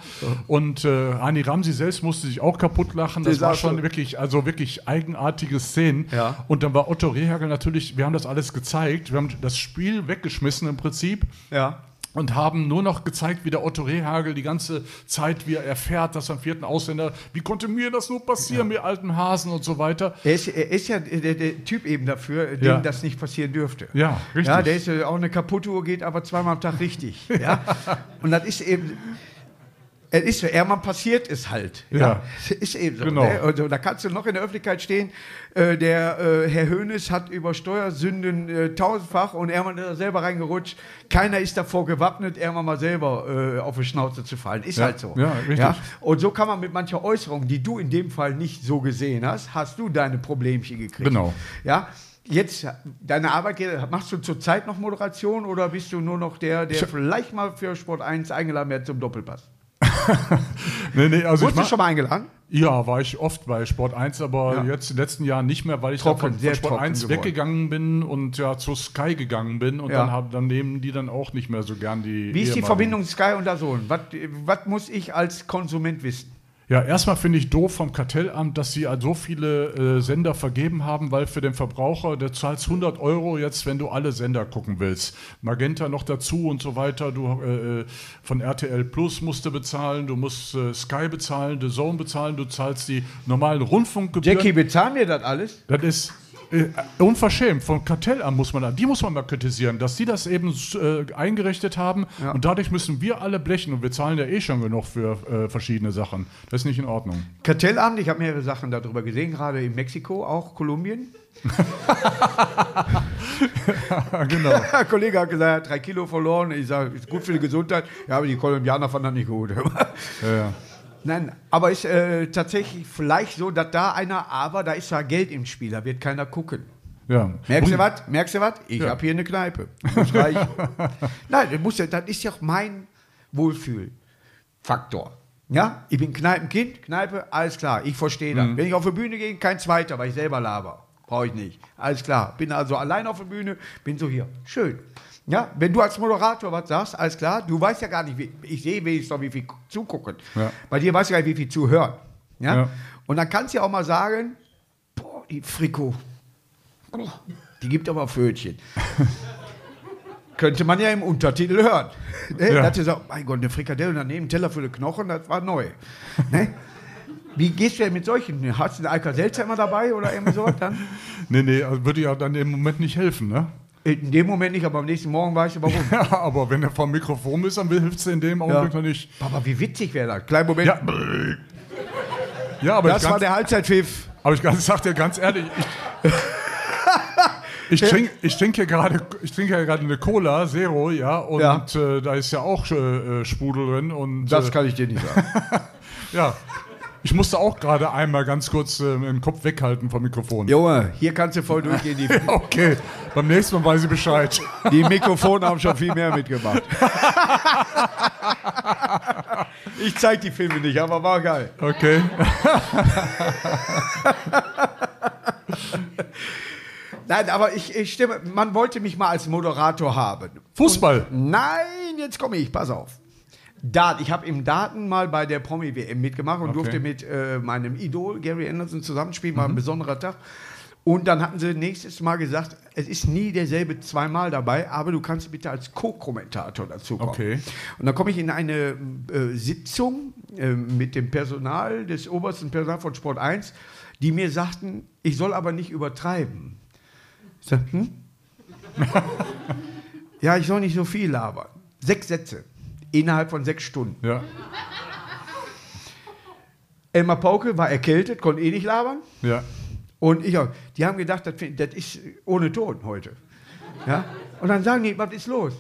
Und äh, Hani Ramsi selbst musste sich auch kaputt lachen. Das war schon wirklich, also wirklich eigenartige Szenen. Ja. Und dann war Otto Rehagel natürlich, wir haben das alles gezeigt, wir haben das Spiel weggeschmissen im Prinzip Ja. und haben nur noch gezeigt, wie der Otto Rehagel die ganze Zeit, wie er erfährt, dass am vierten Ausländer, wie konnte mir das nur passieren, mir alten Hasen und so weiter. Er ist, er ist ja der, der Typ eben dafür, dem Ja. das nicht passieren dürfte. Ja, richtig. Ja, der ist ja auch eine kaputte Uhr, geht aber zweimal am Tag richtig. *laughs* Ja? Und das ist eben. Es ist so, Ehrmann passiert es halt. Ja. Das ist eben so. Genau. Ne? Also, da kannst du noch in der Öffentlichkeit stehen, äh, der äh, Herr Hönes hat über Steuersünden äh, tausendfach und Ehrmann ist da selber reingerutscht. Keiner ist davor gewappnet, Ehrmann mal selber äh, auf die Schnauze zu fallen. Ist Ja. halt so. Ja, richtig. Und so kann man mit mancher Äußerung, die du in dem Fall nicht so gesehen hast, hast du deine Problemchen gekriegt. Genau. Ja. Jetzt, deine Arbeitgeber, machst du zurzeit noch Moderation oder bist du nur noch der, der vielleicht mal für Sport 1 eingeladen wird zum Doppelpass? *laughs* Nee, nee, also ich Wurdest du schon mal eingeladen? ja, war ich oft bei Sport 1, aber Ja. jetzt in den letzten Jahren nicht mehr, weil ich Trocken, dann von, von Sport trocken 1 geworden. weggegangen bin und ja zu Sky gegangen bin und Ja. dann, hab, dann nehmen die dann auch nicht mehr so gern die. Wie ist die. Verbindung Sky und Dazon? Was, was muss ich als Konsument wissen? Ja, erstmal finde ich doof vom Kartellamt, dass sie so viele äh, Sender vergeben haben, weil für den Verbraucher, der zahlst 100 Euro jetzt, wenn du alle Sender gucken willst. Magenta noch dazu und so weiter. Du äh, äh, von RTL Plus musst du bezahlen, du musst äh, Sky bezahlen, The Zone bezahlen, du zahlst die normalen Rundfunkgebühren. Jackie, bezahlen wir das alles? Das ist unverschämt. Vom Kartellamt muss man, die muss man mal kritisieren, dass die das eben äh, eingerichtet haben und dadurch müssen wir alle blechen und wir zahlen ja eh schon genug für äh, verschiedene Sachen. Das ist nicht in Ordnung. Kartellamt, ich habe mehrere Sachen darüber gesehen, gerade in Mexiko, auch Kolumbien. *laughs* genau. *laughs* Der Kollege hat gesagt, er hat drei Kilo verloren. Ich sage, ist gut für die Gesundheit. Ja, aber die Kolumbianer fanden das nicht gut. Ja, ja. Nein, aber ist äh, tatsächlich vielleicht so, dass da einer, aber da ist ja Geld im Spiel, da wird keiner gucken. ja. Merkst du was? Merkst du was? Ich Ja. habe hier eine Kneipe. Reichen. *laughs* Nein, das, muss ja, das ist ja auch mein Wohlfühlfaktor. Ja, ich bin Kneipenkind, Kneipe, alles klar, ich verstehe das. Wenn ich auf die Bühne gehe, kein zweiter, weil ich selber laber. Brauche ich nicht. Alles klar. Bin also allein auf der Bühne, bin so hier. Schön. Ja, wenn du als Moderator was sagst, alles klar, du weißt ja gar nicht, wie, ich sehe wenigstens noch, wie viel zugucken. Ja. Bei dir weißt du gar nicht, wie viel zuhören. Ja? Ja. Und dann kannst du ja auch mal sagen, boah, die Friko, die gibt aber Fötchen. *laughs* Könnte man ja im Untertitel hören. Ne? Ja. Da hat sie gesagt, mein Gott, eine Frikadelle und daneben Teller für die Knochen, das war neu. Ne? Wie gehst du denn mit solchen? Hast du einen Alka-Seltzer immer dabei oder irgendwie sowas dann? *laughs* Nee, nee, also würde ja dann im Moment nicht helfen, ne? In dem Moment nicht, aber am nächsten Morgen weißt du warum. *laughs* Ja, aber wenn er vom Mikrofon ist, dann hilft es in dem Augenblick noch nicht. Aber wie witzig wäre das? Kleinen Moment. Ja, ja aber, das war der Halbzeitpfiff. aber ich sag dir ganz ehrlich, ich, *laughs* ich trinke ich trink hier gerade ich trinke ja gerade eine Cola Zero, ja, und Ja. Äh, da ist ja auch äh, Sprudel drin und Das äh, kann ich dir nicht sagen. *laughs* ja. Ich musste auch gerade einmal ganz kurz äh, den Kopf weghalten vom Mikrofon. Junge, hier kannst du voll durchgehen. Die, *laughs* Okay, beim nächsten Mal weiß ich Bescheid. die Mikrofone haben schon viel mehr mitgemacht. *laughs* ich zeig die Filme nicht, aber war geil. Okay. *laughs* Nein, aber ich, ich stimme, man wollte mich mal als Moderator haben. Fußball. Nein, jetzt komme ich, pass auf. Dart, ich habe im Daten mal bei der Promi-WM mitgemacht und Okay. durfte mit äh, meinem Idol Gary Anderson zusammenspielen, Mhm. war ein besonderer Tag. Und dann hatten sie nächstes Mal gesagt, es ist nie derselbe zweimal dabei, aber du kannst bitte als Co-Kommentator dazu kommen. Okay. Und dann komme ich in eine äh, Sitzung äh, mit dem Personal des obersten Personal von Sport 1, die mir sagten, ich soll aber nicht übertreiben. Ich sag, hm? *laughs* ja, ich soll nicht so viel labern. Sechs Sätze innerhalb von sechs Stunden. Ja. Elmar Pauke war erkältet, konnte eh nicht labern. Ja. Und ich auch. Die haben gedacht, das, das ist ohne Ton heute. Ja? Und dann sagen die, was ist los?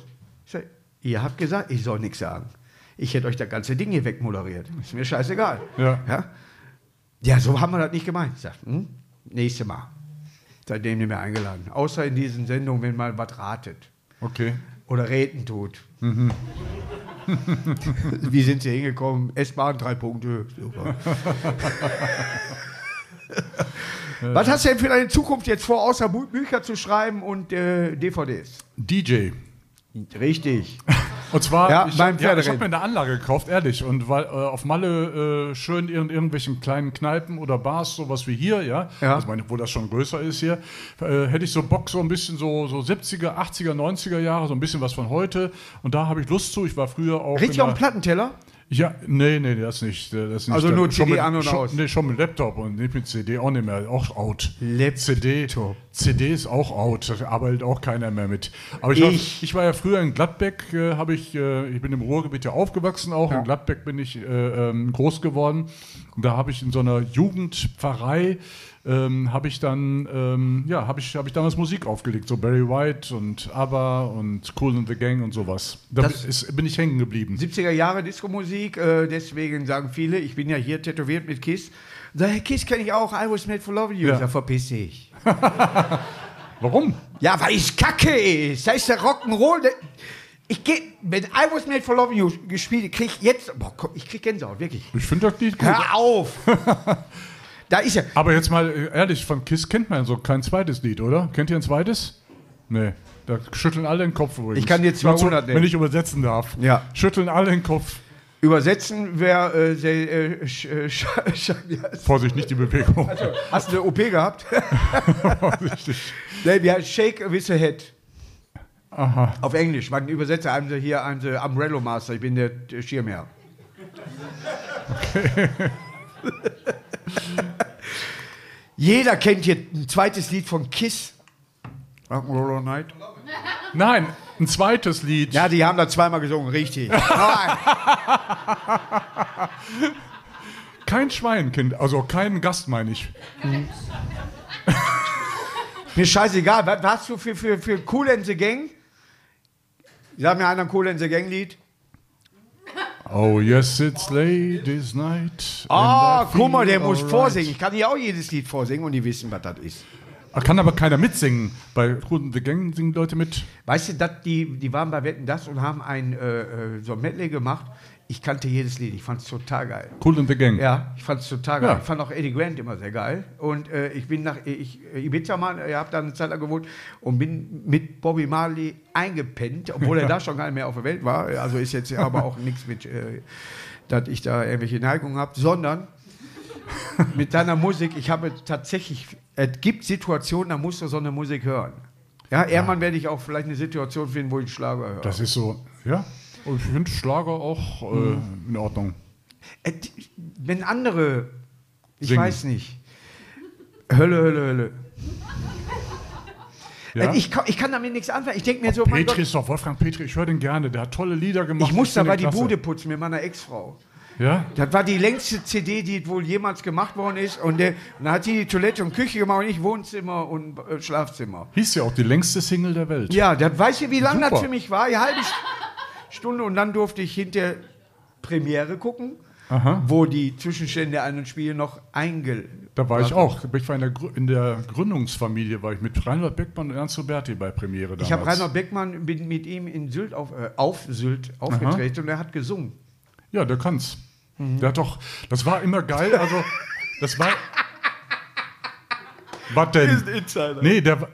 Ich sag, ihr habt gesagt, ich soll nichts sagen. Ich hätte euch das ganze Ding hier wegmoderiert. Ist mir scheißegal. Ja. Ja, ja so haben wir das nicht gemeint. Ich sag, hm? Nächste Mal. Seitdem nicht mehr eingeladen. Außer in diesen Sendungen, wenn mal was ratet. Okay. Oder Räten tut. *laughs* Wie sind Sie hingekommen? S-Bahn, drei Punkte. Super. *laughs* Was hast du denn für deine Zukunft jetzt vor, außer Bü- Bücher zu schreiben und äh, DVDs? DJ. Richtig. Und zwar, Ja, ich habe ja, hab mir eine Anlage gekauft, ehrlich. Und weil äh, auf Malle äh, schön in irgendwelchen kleinen Kneipen oder Bars, sowas wie hier, ja, Ja. Also meine, wo das schon größer ist hier, äh, hätte ich so Bock, so ein bisschen so, so 70er, 80er, 90er Jahre, so ein bisschen was von heute. Und da habe ich Lust zu. Ich war früher auch. Richtig auf der- dem Plattenteller? Ja, nee, nee, das nicht. äh, Das nicht Also nur CD mit, an und schon, aus. Nee, schon mit Laptop und nicht mit CD auch nicht mehr. Auch out. Laptop. CD, CD ist auch out. Da arbeitet auch keiner mehr mit. Aber ich, War, Ich- ich war ja früher in Gladbeck, äh, habe ich, äh, ich bin im Ruhrgebiet ja aufgewachsen auch. In Gladbeck bin ich äh, ähm, groß geworden. Und da habe ich in so einer Jugendpfarrei ähm, habe ich dann, ähm, ja, habe ich, hab ich damals Musik aufgelegt, so Barry White und ABBA und Cool and the Gang und sowas. Da ist, bin ich hängen geblieben. 70er Jahre Disco-Musik, äh, deswegen sagen viele, ich bin ja hier tätowiert mit Kiss. Sag, hey, Kiss kenne ich auch, I was made for loving you. Ja. Sag, verpiss dich. *laughs* Warum? Ja, weil es kacke ist. Das ist der Rock'n'Roll. Ich geh, wenn I was made for loving you gespielt, krieg ich jetzt, boah, ich krieg Gänsehaut, wirklich. Ich finde das Lied gut. Hör auf! *laughs* da ist er. Aber jetzt mal äh, ehrlich, von Kiss kennt man so kein zweites Lied, oder? Kennt ihr ein zweites? Nee. Da schütteln alle den Kopf übrigens. Ich kann dir Nur 200 so, nennen. Wenn ich übersetzen darf. Ja. Schütteln alle den Kopf. Übersetzen wäre äh, äh, sch, äh, sch, sch, wie heißt- Vorsicht, nicht die Bewegung. Hast du eine OP gehabt? *laughs* Vorsichtig. nee, heißt Shake with the Head. Aha. Auf Englisch. Man übersetzt haben sie hier einen äh, Umbrello Master. Ich bin der, der Schirmherr. *laughs* Jeder kennt hier ein zweites Lied von Kiss. Rock'n'Roll All Night. *laughs* Nein, ein zweites Lied. Ja, die haben da zweimal gesungen, richtig. *laughs* Kein Schweinkind, also kein Gast meine ich. *laughs* Mir scheißegal, was hast du für, für, für Cool in the Gang? Sag mir einer ein Cool in the Gang Lied. Oh yes, it's ladies night. Ah, guck mal, der muss alright. vorsingen. Ich kann hier auch jedes Lied vorsingen und die wissen, was das ist. Kann aber keiner mitsingen. Bei Cool in the Gang singen Leute mit. Weißt du, dat, die, die waren bei Wetten das und haben ein äh, äh, so ein Medley gemacht. Ich kannte jedes Lied, ich fand es total geil. Cool in the Gang. Ja, ich fand es total geil. Ja. Ich fand auch Eddie Grant immer sehr geil. Und äh, ich bin nach ich, Ibiza mal, ich habe da eine Zeit lang gewohnt und bin mit Bobby Marley eingepennt, obwohl er *laughs* da schon gar nicht mehr auf der Welt war. Also ist jetzt aber auch nichts mit, äh, dass ich da irgendwelche Neigungen habe, sondern *laughs* mit deiner Musik, ich habe tatsächlich, es gibt Situationen, da musst du so eine Musik hören. Ja, irgendwann werde ich auch vielleicht eine Situation finden, wo ich Schlager höre. Das ist so, ja. Ich finde Schlager auch äh, in Ordnung. Äh, die- Wenn andere, ich Singen. weiß nicht, Hölle, Hölle, Hölle. Ja? Äh, Ich, kann, ich kann damit nichts anfangen. Ich denke mir so, Petri Gott, ist doch, Wolfgang Petri, ich höre den gerne, der hat tolle Lieder gemacht. ich muss finde dabei die klasse. Bude putzen mit meiner Ex-Frau. Ja? Das war die längste CD, die wohl jemals gemacht worden ist. Und, der, und dann hat sie die Toilette und Küche gemacht und ich Wohnzimmer und äh, Schlafzimmer. Hieß ja auch die längste Single der Welt. Ja, das weißt du, wie lange das für mich war? Eine halbe St- Stunde und dann durfte ich hinter Premiere gucken, Aha. wo die Zwischenstände an den Spielen noch einge... Da war ich auch. Ich war in der, in der Gründungsfamilie, war ich mit Reinhard Beckmann und Ernst Roberti bei Premiere damals. Ich habe Rainer Beckmann bin mit ihm in Sylt auf, äh, auf Sylt aufgetreten und er hat gesungen. Ja, der kann's. Mhm. Der hat doch, das war immer geil, also, das war... *laughs* Was denn? Insider. Nee, der war...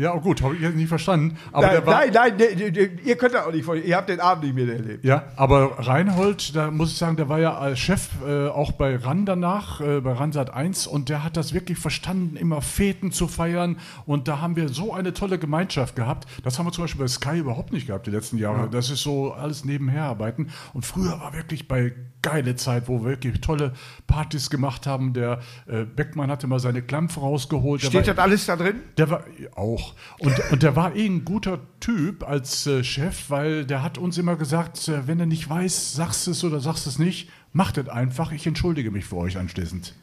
Ja, oh gut, habe ich jetzt nicht verstanden. Aber nein, der war, nein, nein, ne, ihr könnt das auch nicht vor. Ihr habt den Abend nicht mehr erlebt. Ja, aber Reinhold, da muss ich sagen, der war ja als Chef äh, auch bei RAN danach, äh, bei RAN Sat 1 und der hat das wirklich verstanden, immer Feten zu feiern und da haben wir so eine tolle Gemeinschaft gehabt. Das haben wir zum Beispiel bei Sky überhaupt nicht gehabt die letzten Jahre. Das ist so alles nebenher arbeiten und früher war wirklich bei geile Zeit, wo wir wirklich tolle Partys gemacht haben. Der äh, Beckmann hatte mal seine Klampfe rausgeholt. Steht war- das alles da drin? der war auch. Und, und der war eh ein guter Typ als äh, Chef, weil der hat uns immer gesagt, äh, wenn er nicht weiß, sagst es oder sagst es nicht, macht es einfach. Ich entschuldige mich für euch anschließend.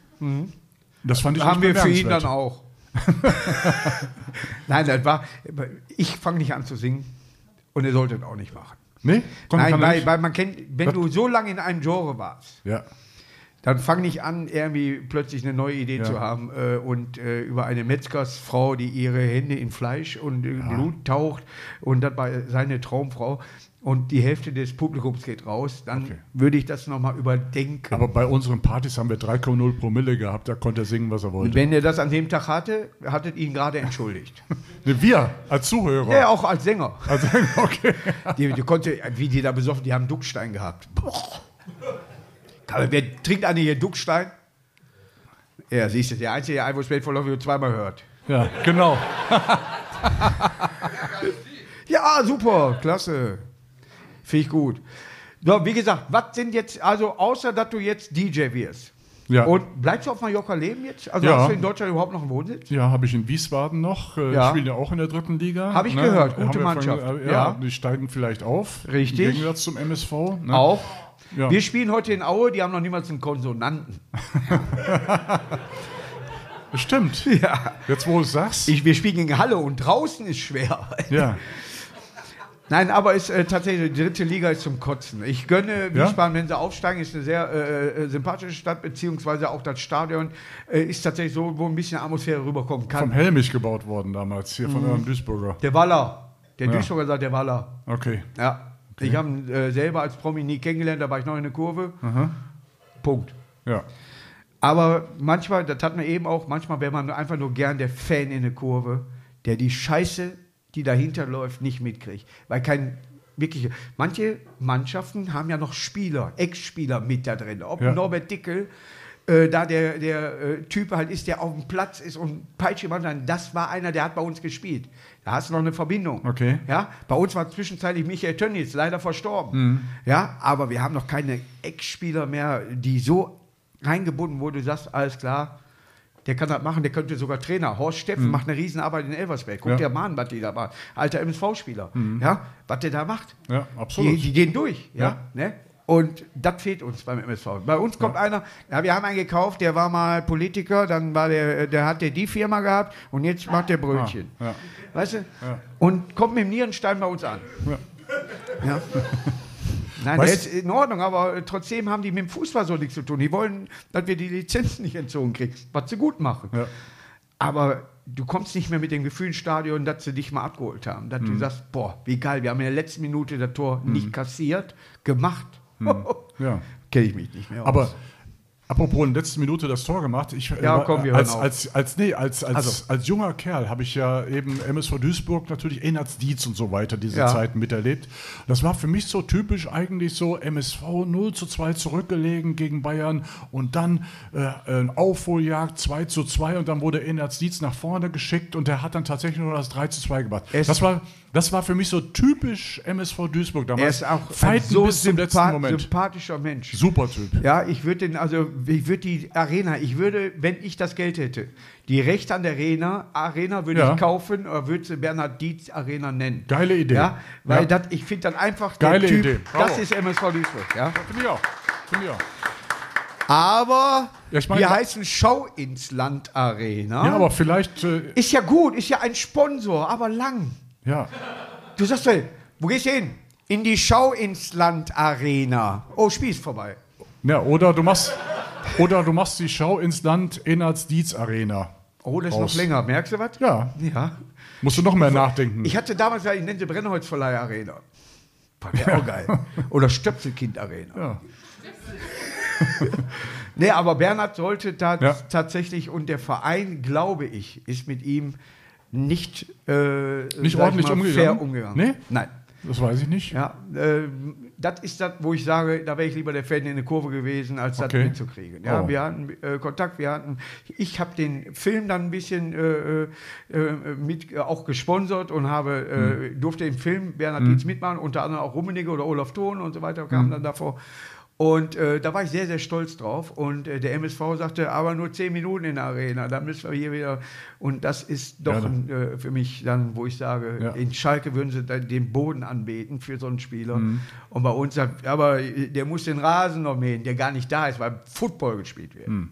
Das fand ich Haben wir für ihn dann auch. *laughs* Nein, das war. Ich fange nicht an zu singen und er sollte es auch nicht machen. Nee? Komm, Nein, weil, weil man kennt, wenn du so lange in einem Genre warst, Ja. dann fang nicht an, irgendwie plötzlich eine neue Idee Ja. zu haben äh, und äh, über eine Metzgersfrau, die ihre Hände in Fleisch und in Blut taucht und das war seine Traumfrau und die Hälfte des Publikums geht raus, dann Okay. würde ich das nochmal überdenken. Aber bei unseren Partys haben wir 3,0 Promille gehabt, da konnte er singen, was er und wollte. wenn er das an dem Tag hatte, hattet ihn gerade entschuldigt. *laughs* Nee, wir als Zuhörer. ja, auch als Sänger. Also, okay. *laughs* Die, die konnte, wie die da besoffen, die haben Duckstein gehabt. Boah. Aber wer trinkt eine hier Duckstein? Ja, siehst du, der einzige, der I Was Made for Love You zweimal hört. Ja, genau. *laughs* Ja, super, klasse. Finde ich gut. So, wie gesagt, was sind jetzt, also außer dass du jetzt DJ wirst. Ja. Und bleibst du auf Mallorca leben jetzt? Also Ja. hast du in Deutschland überhaupt noch einen Wohnsitz? Ja, habe ich in Wiesbaden noch. Äh, Ja. Spielen ja auch in der dritten Liga. Hab ich gehört, gute Mannschaft. Von, äh, ja, die steigen vielleicht auf. Richtig. Im Gegensatz zum MSV. Ne? Auch. Ja. Wir spielen heute in Aue, die haben noch niemals einen Konsonanten. *laughs* Stimmt. Ja. Jetzt, wo du es sagst. Ich, wir spielen gegen Halle und draußen ist schwer. ja. *laughs* Nein, aber ist äh, tatsächlich, die dritte Liga ist zum Kotzen. Ich gönne Ja? Wiesbaden, wenn sie aufsteigen, ist eine sehr äh, äh, sympathische Stadt, beziehungsweise auch das Stadion äh, ist tatsächlich so, wo ein bisschen Atmosphäre rüberkommen kann. Vom Helmich gebaut worden damals, hier Mhm. von eurem Duisburger. Der Waller. Der Ja. Duisburger sagt der Waller. Okay. Ja. Ich habe ihn äh, selber als Promi nie kennengelernt, da war ich noch in der Kurve. Punkt. Ja. Aber manchmal, das hat man eben auch, manchmal wäre man einfach nur gern der Fan in der Kurve, der die Scheiße, die dahinter läuft, nicht mitkriegt. Weil kein wirklich. Manche Mannschaften haben ja noch Spieler, Ex-Spieler mit da drin. Ob Ja. Norbert Dickel äh, da der, der äh, Typ halt ist, der auf dem Platz ist und peitscht jemand an, das war einer, der hat bei uns gespielt. Da hast du noch eine Verbindung. Okay. Ja, bei uns war zwischenzeitlich Michael Tönnies leider verstorben. Mhm. Ja, aber wir haben noch keine Ex-Spieler mehr, die so reingebunden, wo du sagst, alles klar, der kann das machen, der könnte sogar Trainer. Horst Steffen macht eine Riesenarbeit in Elversberg. Guck Ja. dir mal an, was die da macht. Alter MSV-Spieler. Ja, was der da macht. Ja, absolut. Die, die gehen durch. Ja. Ja. Ne? Und das fehlt uns beim MSV. Bei uns kommt einer, ja, wir haben einen gekauft, der war mal Politiker, dann war der, der hat der die Firma gehabt und jetzt macht der Brötchen. Ah, ja. Weißt du? Und kommt mit dem Nierenstein bei uns an. Ja. *laughs* Nein, Weißt- der ist in Ordnung, aber trotzdem haben die mit dem Fußball so nichts zu tun. Die wollen, dass wir die Lizenzen nicht entzogen kriegen, was sie gut machen. Ja. Aber du kommst nicht mehr mit dem Gefühl ins Stadion, dass sie dich mal abgeholt haben. Dass Mhm. du sagst, boah, wie geil, wir haben in der letzten Minute das Tor nicht kassiert, gemacht. *laughs* Ja. Kenne ich mich nicht mehr aus. Aber apropos in der letzten Minute das Tor gemacht, ich äh, Ja, komm, wir hören als, als, als, nee, als, als, Also. als junger Kerl habe ich ja eben MSV Duisburg natürlich Enats Dietz und so weiter diese Ja. Zeiten miterlebt. Das war für mich so typisch eigentlich so MSV 0 zu 2 zurückgelegen gegen Bayern und dann äh, ein Aufholjagd 2 zu 2 und dann wurde Enats Dietz nach vorne geschickt und der hat dann tatsächlich nur das 3 zu 2 gemacht. Es- Das war, das war für mich so typisch MSV Duisburg damals. er ist auch ein Fighten so bis zum letzten sympa- Moment. sympathischer Mensch. Super Typ. Ja, ich würde den, also ich würde die Arena, ich würde, wenn ich das Geld hätte, die Rechte an der Arena, Arena würde Ja. ich kaufen oder würde sie Bernhard Dietz Arena nennen. Geile Idee. Ja, weil Ja. Das, ich finde dann einfach Geile Typ, Idee. das ist MSV Duisburg. Ja. Finde ich auch. Finde ich auch. Aber ich meine- wir heißen Schau ins Land Arena. Ja, aber vielleicht, äh, ist ja gut, ist ja ein Sponsor, aber lang. ja. Du sagst, hey, wo gehst du hin? In die Schau ins Land Arena. Oh, Spiel ist vorbei. ja. Oder du machst, oder du machst die Schau ins Land Enats Dietz Arena. Oh, das ist noch länger. Merkst du was? Ja. Ja. Musst du noch mehr nachdenken. Ich hatte damals, ja, ich nenne sie Brennholzverleih Arena. War auch geil. Oder Stöpselkind Arena. ja. *laughs* Nee, aber Bernhard sollte da Ja. tatsächlich und der Verein, glaube ich, ist mit ihm nicht, äh, Nicht ordentlich mal, umgegangen? fair umgegangen. Nee? Nein. Das weiß ich nicht. Ja, äh, das ist das, wo ich sage, da wäre ich lieber der Fan in der Kurve gewesen, als das Okay. mitzukriegen. Ja, Oh. wir hatten äh, Kontakt, wir hatten, ich habe den Film dann ein bisschen äh, äh, mit äh, auch gesponsert und habe äh, durfte im Film Bernhard Dietz mitmachen, unter anderem auch Rummenigge oder Olaf Thon und so weiter kamen dann davor. Und äh, da war ich sehr, sehr stolz drauf. Und äh, der MSV sagte, aber nur zehn Minuten in der Arena, dann müssen wir hier wieder. Und das ist doch Ja, ein, äh, für mich dann, wo ich sage, Ja. in Schalke würden sie dann den Boden anbeten für so einen Spieler. Mhm. Und bei uns, sagt, aber äh, der muss den Rasen noch mähen, der gar nicht da ist, weil Football gespielt wird. Mhm.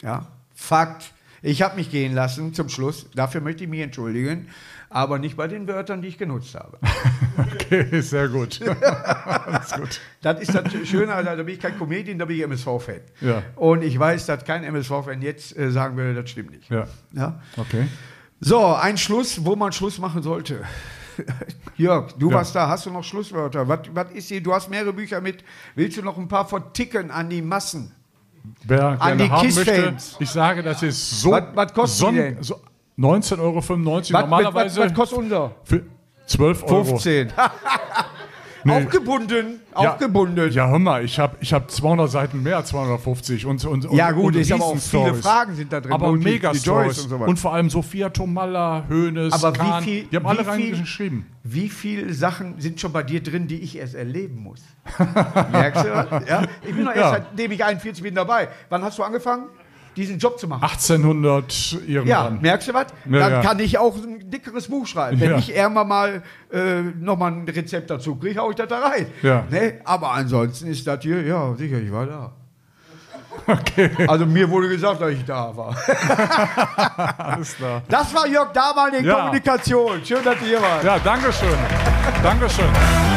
Ja, Fakt. Ich habe mich gehen lassen zum Schluss. Dafür möchte ich mich entschuldigen. Aber nicht bei den Wörtern, die ich genutzt habe. *laughs* Okay, sehr gut. *laughs* Gut. Das ist das Schöne, also, da bin ich kein Comedian, da bin ich MSV-Fan. Ja. Und ich weiß, dass kein MSV-Fan jetzt äh, sagen würde, das stimmt nicht. Ja. Ja? Okay. So, ein Schluss, wo man Schluss machen sollte. *laughs* Jörg, du Ja. warst da, hast du noch Schlusswörter? Was, was ist hier? Du hast mehrere Bücher mit. Willst du noch ein paar verticken an die Massen? Wer An die KISS-Fans. ich sage, das ist so. Was- was die denn? so 19,95 Euro. Was, was, Normalerweise was kostet unser? für 12 Euro. 15. *laughs* Nee. Auch gebunden. Auch Ja. gebunden. Ja, hör mal, ich habe ich hab 200 Seiten mehr als 250 und, und, Ja, und, gut, und ist aber auch viele. Fragen sind da drin. Aber Und mega die und, und so weiter. vor allem Sophia Tomalla, Hoeneß, Aber wie Kahn, viel- die haben alle wie viel- reingeschrieben. Wie viele Sachen sind schon bei dir drin, die ich erst erleben muss? *laughs* Merkst du was? Ja? Ich bin noch erst, Ja. seitdem ich 41 bin, dabei. Wann hast du angefangen, diesen Job zu machen? 1800 Ja, irgendwann. merkst du was? Ja, Dann ja. kann ich auch ein dickeres Buch schreiben. Wenn Ja. ich irgendwann mal äh, nochmal ein Rezept dazu kriege, hau ich das da rein. Ja. Ne? Aber ansonsten ist das hier, ja, sicher, ich war da. *laughs* Okay. Also mir wurde gesagt, dass ich da war. *laughs* Alles klar. Das war Jörg Damal in Ja. Kommunikation. Schön, dass ihr hier wart. Ja, Dankeschön. Dankeschön.